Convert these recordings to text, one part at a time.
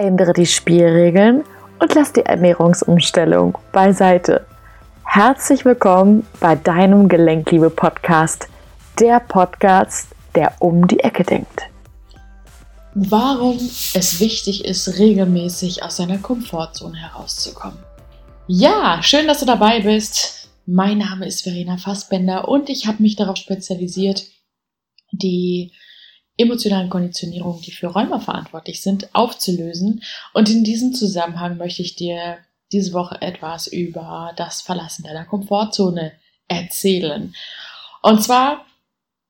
Ändere die Spielregeln und lass die Ernährungsumstellung beiseite. Herzlich willkommen bei deinem Gelenkliebe-Podcast, der Podcast, der um die Ecke denkt. Warum es wichtig ist, regelmäßig aus seiner Komfortzone herauszukommen. Ja, schön, dass du dabei bist. Mein Name ist Verena Fassbender und ich habe mich darauf spezialisiert, die emotionalen Konditionierungen, die für Räume verantwortlich sind, aufzulösen. Und in diesem Zusammenhang möchte ich dir diese Woche etwas über das Verlassen deiner Komfortzone erzählen. Und zwar,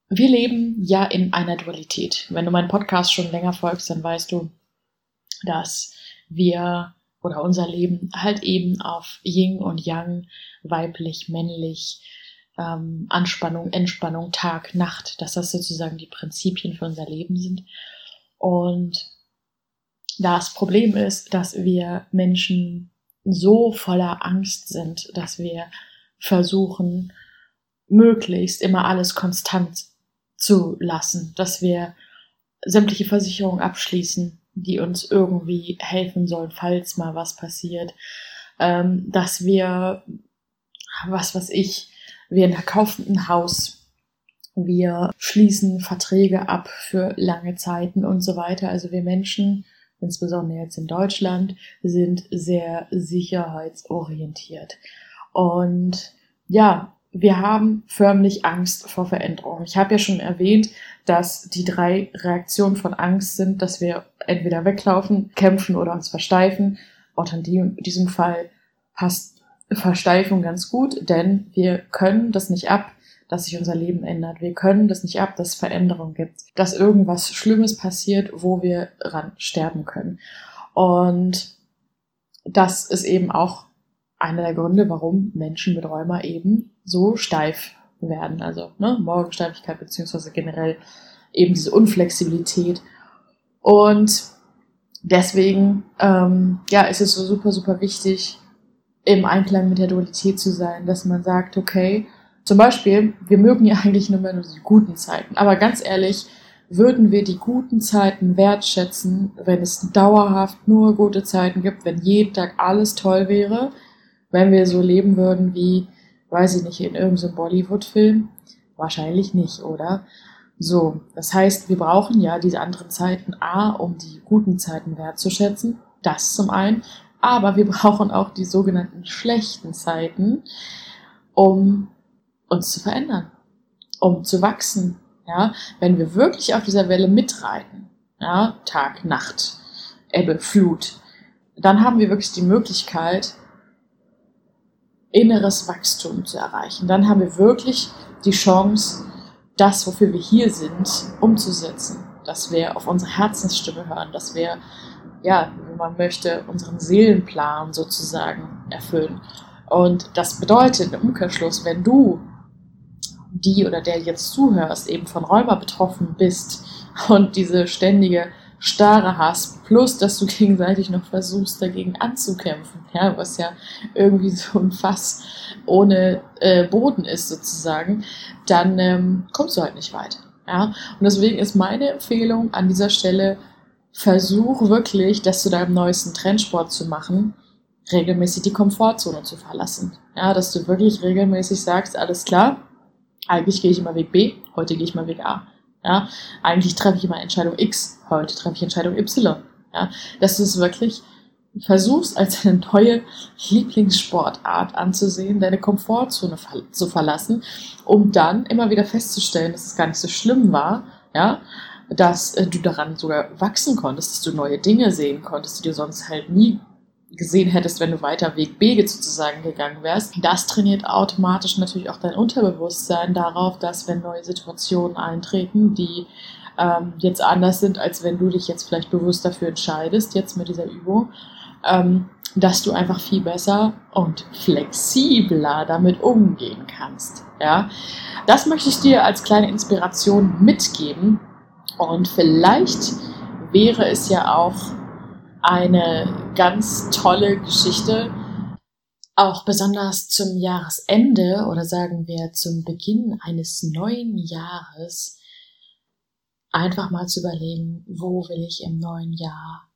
wir leben ja in einer Dualität. Wenn du meinen Podcast schon länger folgst, dann weißt du, dass wir oder unser Leben halt eben auf Yin und Yang, weiblich, männlich, ähm, Anspannung, Entspannung, Tag, Nacht, dass das sozusagen die Prinzipien für unser Leben sind. Und das Problem ist, dass wir Menschen so voller Angst sind, dass wir versuchen, möglichst immer alles konstant zu lassen, dass wir sämtliche Versicherungen abschließen, die uns irgendwie helfen sollen, falls mal was passiert, ähm, dass wir, was weiß ich, wir kaufen ein Haus, wir schließen Verträge ab für lange Zeiten und so weiter. Also wir Menschen, insbesondere jetzt in Deutschland, sind sehr sicherheitsorientiert. Und ja, wir haben förmlich Angst vor Veränderung. Ich habe ja schon erwähnt, dass die drei Reaktionen von Angst sind, dass wir entweder weglaufen, kämpfen oder uns versteifen. Auch in diesem Fall passt Versteifung ganz gut, denn wir können das nicht ab, dass sich unser Leben ändert. Wir können das nicht ab, dass es Veränderung gibt, dass irgendwas Schlimmes passiert, wo wir ran sterben können. Und das ist eben auch einer der Gründe, warum Menschen mit Rheuma eben so steif werden. Also ne, Morgensteifigkeit beziehungsweise generell eben diese Unflexibilität. Und deswegen ähm, ja, ist es so super, super wichtig, im Einklang mit der Dualität zu sein, dass man sagt, okay, zum Beispiel, wir mögen ja eigentlich nur mehr nur die guten Zeiten, aber ganz ehrlich, würden wir die guten Zeiten wertschätzen, wenn es dauerhaft nur gute Zeiten gibt, wenn jeden Tag alles toll wäre, wenn wir so leben würden wie, weiß ich nicht, in irgendeinem Bollywood-Film? Wahrscheinlich nicht, oder? So, das heißt, wir brauchen ja diese anderen Zeiten A, um die guten Zeiten wertzuschätzen. Das zum einen. Aber wir brauchen auch die sogenannten schlechten Zeiten, um uns zu verändern, um zu wachsen. Ja, wenn wir wirklich auf dieser Welle mitreiten, ja, Tag, Nacht, Ebbe, Flut, dann haben wir wirklich die Möglichkeit, inneres Wachstum zu erreichen. Dann haben wir wirklich die Chance, das, wofür wir hier sind, umzusetzen. Dass wir auf unsere Herzensstimme hören, dass wir ja, man möchte, unseren Seelenplan sozusagen erfüllen. Und das bedeutet im Umkehrschluss, wenn du die oder der jetzt zuhörst, eben von Rheuma betroffen bist und diese ständige Starre hast, plus dass du gegenseitig noch versuchst, dagegen anzukämpfen, ja, was ja irgendwie so ein Fass ohne äh, Boden ist sozusagen, dann ähm, kommst du halt nicht weit. Ja? Und deswegen ist meine Empfehlung an dieser Stelle, versuch wirklich, das zu deinem neuesten Trendsport zu machen, regelmäßig die Komfortzone zu verlassen. Ja, dass du wirklich regelmäßig sagst, alles klar, eigentlich gehe ich immer Weg B, heute gehe ich mal Weg A. Ja, eigentlich treffe ich immer Entscheidung X, heute treffe ich Entscheidung Y. Ja, dass du es wirklich versuchst, als eine neue Lieblingssportart anzusehen, deine Komfortzone zu verlassen, um dann immer wieder festzustellen, dass es gar nicht so schlimm war, ja, dass äh, du daran sogar wachsen konntest, dass du neue Dinge sehen konntest, die du sonst halt nie gesehen hättest, wenn du weiter Weg B sozusagen gegangen wärst. Das trainiert automatisch natürlich auch dein Unterbewusstsein darauf, dass wenn neue Situationen eintreten, die ähm, jetzt anders sind, als wenn du dich jetzt vielleicht bewusst dafür entscheidest, jetzt mit dieser Übung, ähm, dass du einfach viel besser und flexibler damit umgehen kannst. Ja, das möchte ich dir als kleine Inspiration mitgeben, und vielleicht wäre es ja auch eine ganz tolle Geschichte, auch besonders zum Jahresende oder sagen wir zum Beginn eines neuen Jahres, einfach mal zu überlegen, wo will ich im neuen Jahr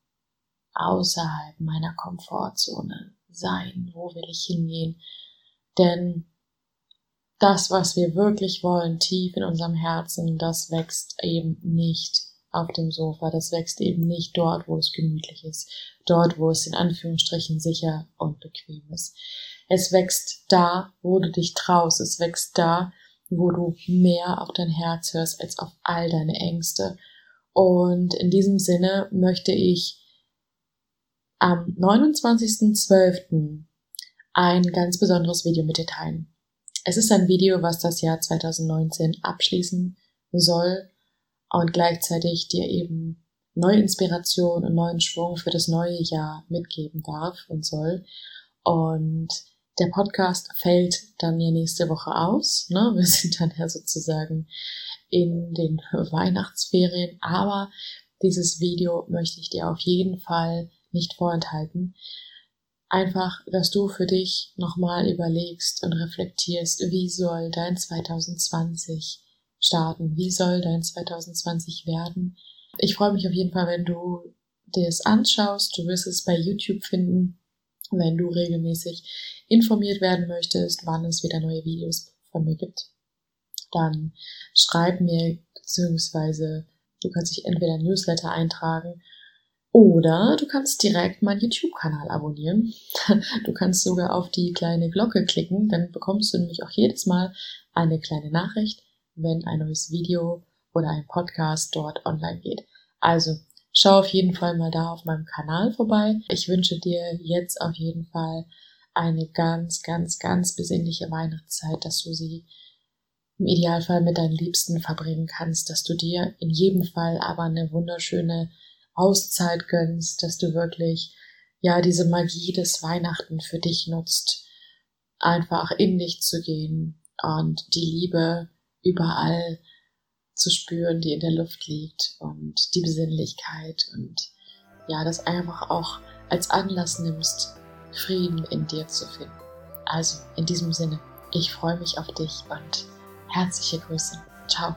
außerhalb meiner Komfortzone sein? Wo will ich hingehen? Denn das, was wir wirklich wollen, tief in unserem Herzen, das wächst eben nicht auf dem Sofa. Das wächst eben nicht dort, wo es gemütlich ist, dort, wo es in Anführungsstrichen sicher und bequem ist. Es wächst da, wo du dich traust. Es wächst da, wo du mehr auf dein Herz hörst als auf all deine Ängste. Und in diesem Sinne möchte ich am 29.12. ein ganz besonderes Video mit dir teilen. Es ist ein Video, was das Jahr 2019 abschließen soll und gleichzeitig dir eben neue Inspiration und neuen Schwung für das neue Jahr mitgeben darf und soll. Und der Podcast fällt dann ja nächste Woche aus. Ne? Wir sind dann ja sozusagen in den Weihnachtsferien. Aber dieses Video möchte ich dir auf jeden Fall nicht vorenthalten. Einfach, dass du für dich nochmal überlegst und reflektierst, wie soll dein 2020 starten? Wie soll dein 2020 werden? Ich freue mich auf jeden Fall, wenn du dir es anschaust. Du wirst es bei YouTube finden, wenn du regelmäßig informiert werden möchtest, wann es wieder neue Videos von mir gibt. Dann schreib mir, beziehungsweise du kannst dich entweder Newsletter eintragen oder du kannst direkt meinen YouTube-Kanal abonnieren. Du kannst sogar auf die kleine Glocke klicken, dann bekommst du nämlich auch jedes Mal eine kleine Nachricht, wenn ein neues Video oder ein Podcast dort online geht. Also schau auf jeden Fall mal da auf meinem Kanal vorbei. Ich wünsche dir jetzt auf jeden Fall eine ganz, ganz, ganz besinnliche Weihnachtszeit, dass du sie im Idealfall mit deinen Liebsten verbringen kannst, dass du dir in jedem Fall aber eine wunderschöne Auszeit gönnst, dass du wirklich ja diese Magie des Weihnachten für dich nutzt, einfach in dich zu gehen und die Liebe überall zu spüren, die in der Luft liegt und die Besinnlichkeit und ja, das einfach auch als Anlass nimmst, Frieden in dir zu finden. Also in diesem Sinne, ich freue mich auf dich und herzliche Grüße. Ciao